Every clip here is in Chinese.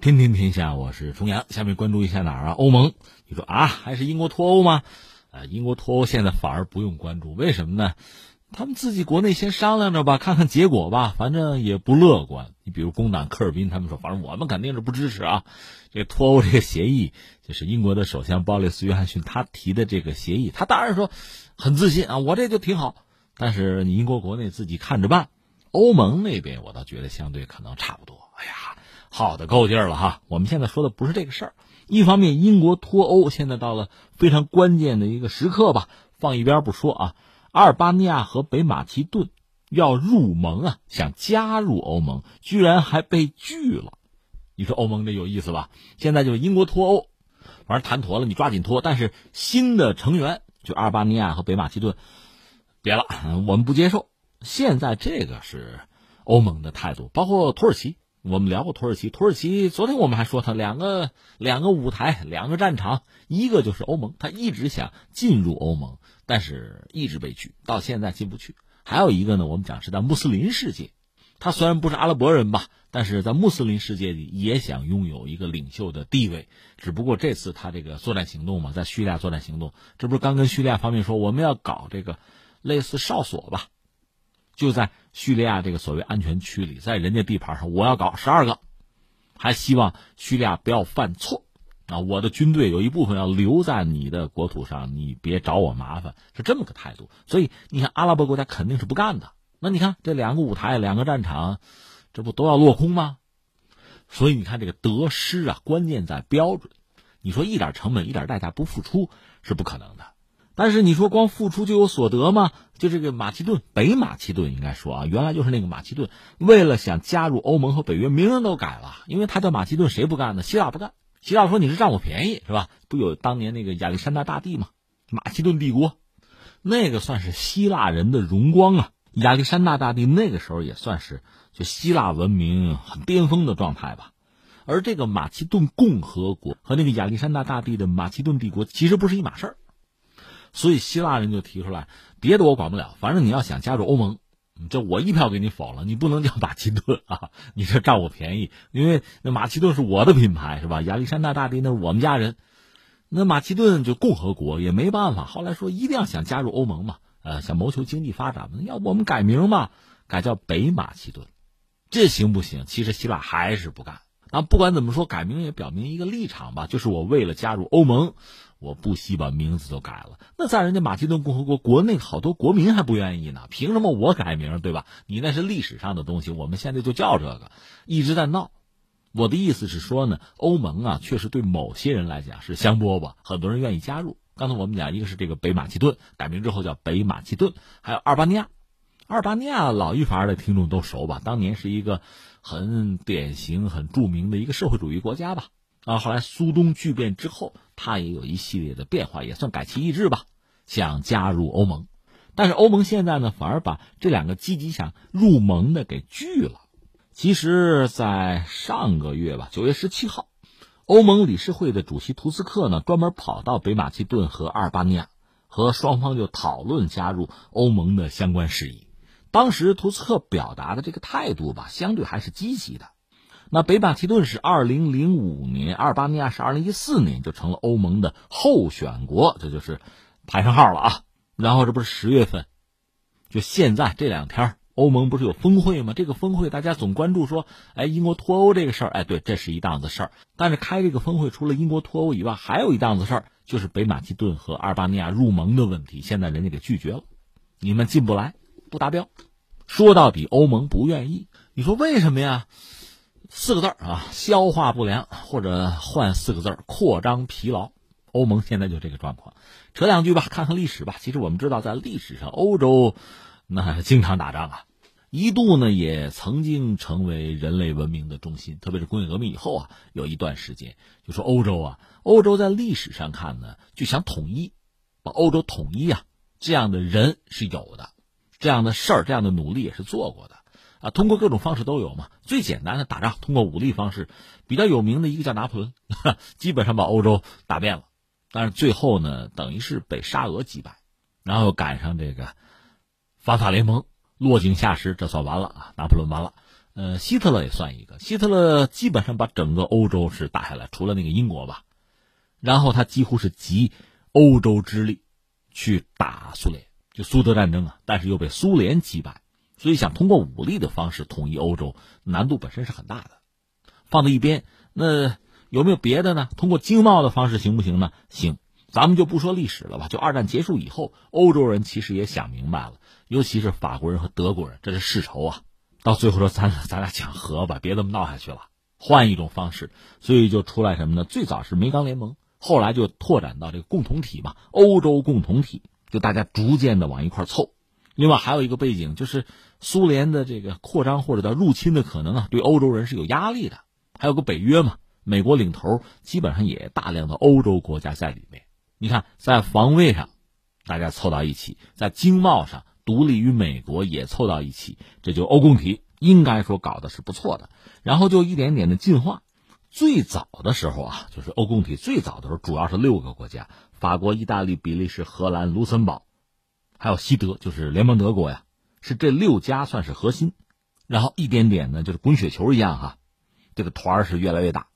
天天天下，我是重阳。下面关注一下哪儿啊？欧盟，你说啊，还是英国脱欧吗？呃，英国脱欧现在反而不用关注，为什么呢？他们自己国内先商量着吧，看看结果吧，反正也不乐观。你比如工党科尔宾他们说，反正我们肯定是不支持啊。这脱欧这个协议，就是英国的首相鲍里斯约翰逊他提的这个协议，他当然说很自信啊，我这就挺好。但是你英国国内自己看着办。欧盟那边我倒觉得相对可能差不多。哎呀。好的够劲儿了哈！我们现在说的不是这个事儿。一方面，英国脱欧现在到了非常关键的一个时刻吧，放一边不说啊。阿尔巴尼亚和北马其顿要入盟啊，想加入欧盟，居然还被拒了。你说欧盟这有意思吧？现在就是英国脱欧，反正谈妥了，你抓紧脱。但是新的成员就阿尔巴尼亚和北马其顿，别了，我们不接受。现在这个是欧盟的态度，包括土耳其。我们聊过土耳其，土耳其昨天我们还说他两个两个舞台，两个战场，一个就是欧盟，他一直想进入欧盟，但是一直被拒，到现在进不去。还有一个呢，我们讲是在穆斯林世界，他虽然不是阿拉伯人吧，但是在穆斯林世界里也想拥有一个领袖的地位。只不过这次他这个作战行动嘛，在叙利亚作战行动，这不是刚跟叙利亚方面说我们要搞这个类似哨所吧？就在叙利亚这个所谓安全区里，在人家地盘上，我要搞十二个，还希望叙利亚不要犯错啊！我的军队有一部分要留在你的国土上，你别找我麻烦，是这么个态度。所以你看，阿拉伯国家肯定是不干的。那你看这两个舞台，两个战场，这不都要落空吗？所以你看这个得失啊，关键在标准。你说一点成本、一点代价不付出是不可能的。但是你说光付出就有所得吗？就这个马其顿，北马其顿应该说啊，原来就是那个马其顿，为了想加入欧盟和北约，名人都改了，因为他叫马其顿，谁不干呢？希腊不干，希腊说你是占我便宜是吧？不有当年那个亚历山大大帝吗？马其顿帝国，那个算是希腊人的荣光啊。亚历山大大帝那个时候也算是就希腊文明很巅峰的状态吧。而这个马其顿共和国和那个亚历山大大帝的马其顿帝国其实不是一码事儿。所以希腊人就提出来，别的我管不了，反正你要想加入欧盟，这我一票给你否了，你不能叫马其顿啊，你这占我便宜，因为那马其顿是我的品牌是吧？亚历山大大帝那是我们家人，那马其顿就共和国也没办法，后来说一定要想加入欧盟嘛，呃，想谋求经济发展嘛，要不我们改名嘛，改叫北马其顿，这行不行？其实希腊还是不干。啊，不管怎么说，改名也表明一个立场吧，就是我为了加入欧盟。我不惜把名字都改了，那在人家马其顿共和国国内好多国民还不愿意呢，凭什么我改名对吧？你那是历史上的东西，我们现在就叫这个，一直在闹。我的意思是说呢，欧盟啊，确实对某些人来讲是香饽饽，很多人愿意加入。刚才我们讲，一个是这个北马其顿改名之后叫北马其顿，还有阿尔巴尼亚。阿尔巴尼亚老一伐的听众都熟吧？当年是一个很典型、很著名的一个社会主义国家吧。啊，后来苏东剧变之后，他也有一系列的变化，也算改旗易帜吧，想加入欧盟。但是欧盟现在呢，反而把这两个积极想入盟的给拒了。其实，在上个月吧，九月十七号，欧盟理事会的主席图斯克呢，专门跑到北马其顿和阿尔巴尼亚，和双方就讨论加入欧盟的相关事宜。当时图斯克表达的这个态度吧，相对还是积极的。那北马其顿是二零零五年，阿尔巴尼亚是二零一四年就成了欧盟的候选国，这就是排上号了啊。然后这不是十月份，就现在这两天，欧盟不是有峰会吗？这个峰会大家总关注说，哎，英国脱欧这个事儿，哎，对，这是一档子事儿。但是开这个峰会，除了英国脱欧以外，还有一档子事儿，就是北马其顿和阿尔巴尼亚入盟的问题。现在人家给拒绝了，你们进不来，不达标。说到底，欧盟不愿意。你说为什么呀？四个字儿啊，消化不良，或者换四个字儿扩张疲劳。欧盟现在就这个状况。扯两句吧，看看历史吧。其实我们知道，在历史上，欧洲那经常打仗啊，一度呢也曾经成为人类文明的中心。特别是工业革命以后啊，有一段时间，就说欧洲啊，欧洲在历史上看呢，就想统一，把欧洲统一啊，这样的人是有的，这样的事儿，这样的努力也是做过的。啊，通过各种方式都有嘛。最简单的打仗，通过武力方式，比较有名的一个叫拿破仑，基本上把欧洲打遍了。但是最后呢，等于是被沙俄击败，然后赶上这个反法联盟落井下石，这算完了啊！拿破仑完了。呃，希特勒也算一个。希特勒基本上把整个欧洲是打下来，除了那个英国吧，然后他几乎是集欧洲之力去打苏联，就苏德战争啊，但是又被苏联击败，所以想通过武力的方式统一欧洲，难度本身是很大的。放在一边，那有没有别的呢？通过经贸的方式行不行呢？行，咱们就不说历史了吧。就二战结束以后，欧洲人其实也想明白了，尤其是法国人和德国人，这是世仇啊。到最后说咱咱俩讲和吧，别这么闹下去了，换一种方式。所以就出来什么呢？最早是煤钢联盟，后来就拓展到这个共同体嘛，欧洲共同体，就大家逐渐的往一块凑。另外还有一个背景，就是苏联的这个扩张或者叫入侵的可能啊，对欧洲人是有压力的。还有个北约嘛，美国领头，基本上也大量的欧洲国家在里面。你看，在防卫上，大家凑到一起；在经贸上，独立于美国也凑到一起，这就欧共体，应该说搞的是不错的。然后就一点点的进化。最早的时候啊，就是欧共体最早的时候，主要是六个国家：法国、意大利、比利时、荷兰、卢森堡，还有西德，就是联邦德国呀，是这六家算是核心。然后一点点呢，就是滚雪球一样哈。这个团儿是越来越大，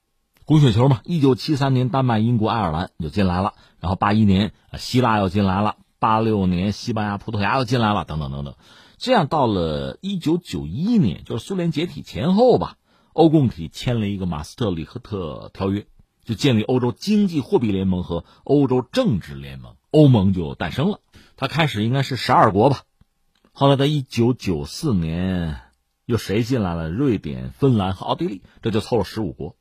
滚雪球嘛。一九七三年，丹麦、英国、爱尔兰就进来了，然后八一年，希腊又进来了，八六年，西班牙、葡萄牙又进来了，等等等等。这样到了一九九一年，就是苏联解体前后吧，欧共体签了一个马斯特里赫特条约，就建立欧洲经济货币联盟和欧洲政治联盟，欧盟就诞生了。它开始应该是十二国吧，后来在一九九四年。又谁进来了？瑞典、芬兰和奥地利，这就凑了十五国。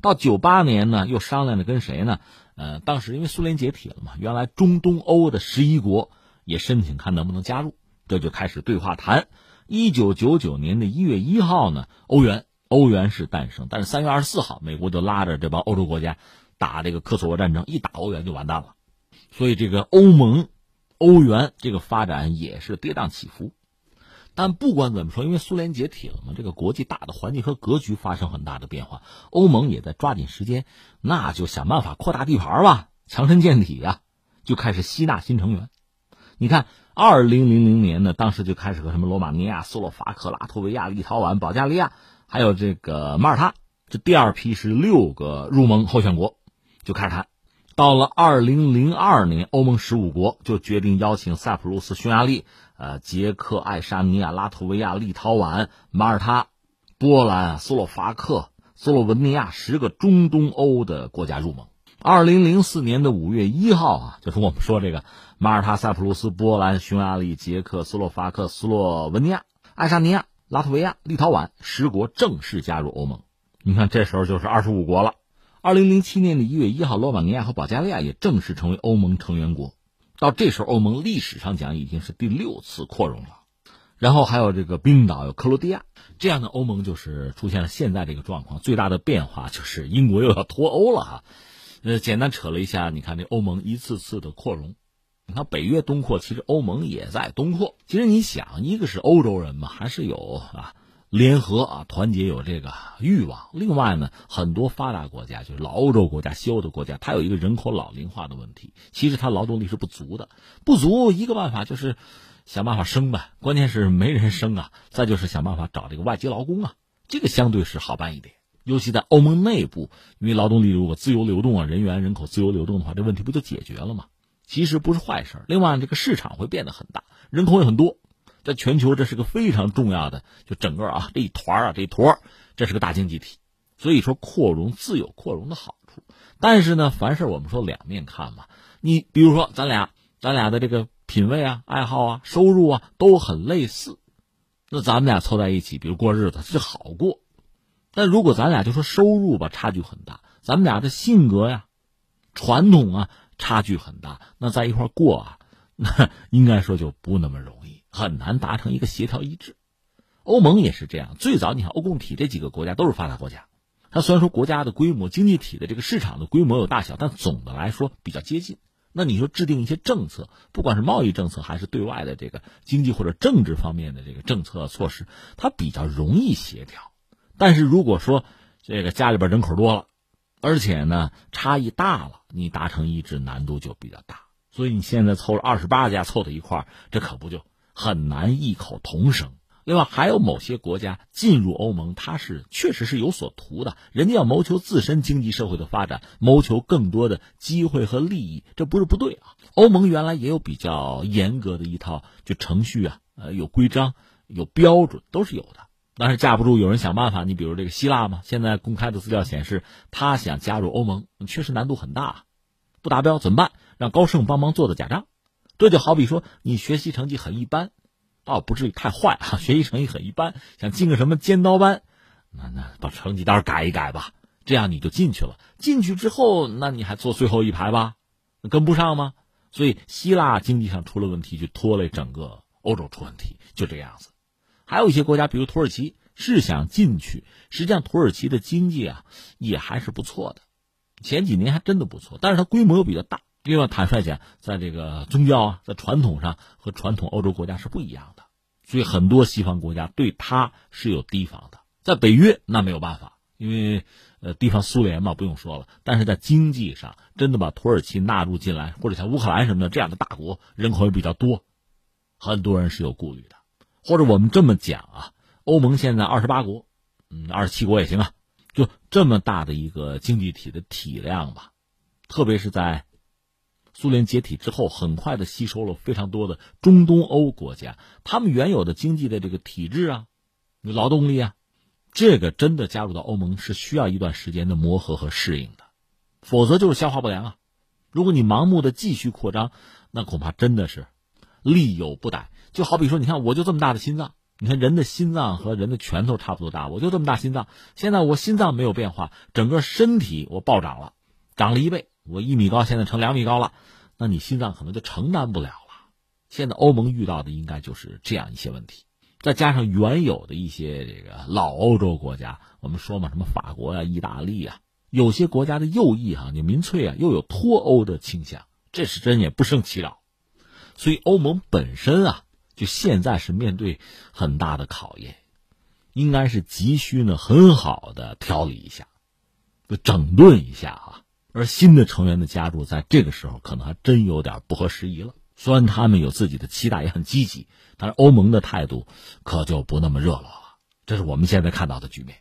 到九八年呢，又商量着跟谁呢？呃，当时因为苏联解体了嘛，原来中东欧的十一国也申请看能不能加入，这就开始对话谈。一九九九年的一月一号呢，欧元欧元是诞生，但是三月二十四号，美国就拉着这帮欧洲国家打这个科索沃战争，一打欧元就完蛋了。所以这个欧盟、欧元这个发展也是跌宕起伏。但不管怎么说，因为苏联解体了嘛，这个国际大的环境和格局发生很大的变化。欧盟也在抓紧时间，那就想办法扩大地盘吧，强身健体呀，就开始吸纳新成员。你看，二零零零年呢，当时就开始和什么罗马尼亚、斯洛伐克、拉脱维亚、立陶宛、保加利亚，还有这个马耳他，这第二批是六个入盟候选国，就开始谈。到了二零零二年，欧盟十五国就决定邀请塞浦路斯、匈牙利。呃，捷克、爱沙尼亚、拉脱维亚、立陶宛、马耳他、波兰、斯洛伐克、斯洛文尼亚十个中东欧的国家入盟。二零零四年的五月一号啊，就是我们说这个马耳他、塞浦路斯、波兰、匈牙利、捷克、斯洛伐克、斯洛文尼亚、爱沙尼亚、拉脱维亚、立陶宛十国正式加入欧盟。你看，这时候就是二十五国了。二零零七年的一月一号，罗马尼亚和保加利亚也正式成为欧盟成员国。到这时候，欧盟历史上讲已经是第六次扩容了，然后还有这个冰岛、有克罗地亚这样的欧盟，就是出现了现在这个状况。最大的变化就是英国又要脱欧了哈。呃，简单扯了一下，你看这欧盟一次次的扩容，你看北约东扩，其实欧盟也在东扩。其实你想，一个是欧洲人嘛，还是有啊。联合啊，团结有这个欲望。另外呢，很多发达国家，就是老欧洲国家、西欧的国家，它有一个人口老龄化的问题。其实它劳动力是不足的，不足一个办法就是想办法生呗。关键是没人生啊，再就是想办法找这个外籍劳工啊，这个相对是好办一点。尤其在欧盟内部，因为劳动力如果自由流动啊，人员人口自由流动的话，这问题不就解决了吗？其实不是坏事。另外，这个市场会变得很大，人口也很多。在全球，这是个非常重要的，就整个啊这一团啊这一坨，这是个大经济体。所以说，扩容自有扩容的好处。但是呢，凡事我们说两面看嘛。你比如说，咱俩咱俩的这个品味啊、爱好啊、收入啊都很类似，那咱们俩凑在一起，比如过日子是好过。但如果咱俩就说收入吧，差距很大，咱们俩的性格呀、传统啊差距很大，那在一块过啊，那应该说就不那么容易。很难达成一个协调一致，欧盟也是这样。最早你看欧共体这几个国家都是发达国家，它虽然说国家的规模、经济体的这个市场的规模有大小，但总的来说比较接近。那你说制定一些政策，不管是贸易政策还是对外的这个经济或者政治方面的这个政策措施，它比较容易协调。但是如果说这个家里边人口多了，而且呢差异大了，你达成一致难度就比较大。所以你现在凑了二十八家凑到一块儿，这可不就？很难异口同声。另外，还有某些国家进入欧盟，它是确实是有所图的，人家要谋求自身经济社会的发展，谋求更多的机会和利益，这不是不对啊。欧盟原来也有比较严格的一套就程序啊，呃，有规章、有标准，都是有的。但是架不住有人想办法，你比如这个希腊嘛，现在公开的资料显示，他想加入欧盟，确实难度很大，不达标怎么办？让高盛帮忙做的假账，这就好比说你学习成绩很一般。倒不至于太坏啊，学习成绩很一般，想进个什么尖刀班，那那把成绩单改一改吧，这样你就进去了。进去之后，那你还坐最后一排吧，跟不上吗？所以希腊经济上出了问题，就拖累整个欧洲出问题，就这样子。还有一些国家，比如土耳其，是想进去，实际上土耳其的经济啊也还是不错的，前几年还真的不错，但是它规模又比较大。另外，坦率讲，在这个宗教啊，在传统上和传统欧洲国家是不一样的，所以很多西方国家对他是有提防的。在北约那没有办法，因为呃，地方苏联嘛，不用说了。但是在经济上，真的把土耳其纳入进来，或者像乌克兰什么的这样的大国，人口也比较多，很多人是有顾虑的。或者我们这么讲啊，欧盟现在二十八国，嗯，二十七国也行啊，就这么大的一个经济体的体量吧，特别是在。苏联解体之后，很快的吸收了非常多的中东欧国家，他们原有的经济的这个体制啊，劳动力啊，这个真的加入到欧盟是需要一段时间的磨合和适应的，否则就是消化不良啊。如果你盲目的继续扩张，那恐怕真的是力有不逮。就好比说，你看我就这么大的心脏，你看人的心脏和人的拳头差不多大，我就这么大心脏，现在我心脏没有变化，整个身体我暴涨了，涨了一倍。我一米高，现在成两米高了，那你心脏可能就承担不了了。现在欧盟遇到的应该就是这样一些问题，再加上原有的一些这个老欧洲国家，我们说嘛，什么法国啊、意大利啊，有些国家的右翼哈，你民粹啊，又有脱欧的倾向，这是真也不胜其扰。所以欧盟本身啊，就现在是面对很大的考验，应该是急需呢很好的调理一下，就整顿一下啊。而新的成员的加入，在这个时候可能还真有点不合时宜了。虽然他们有自己的期待，也很积极，但是欧盟的态度可就不那么热络了。这是我们现在看到的局面。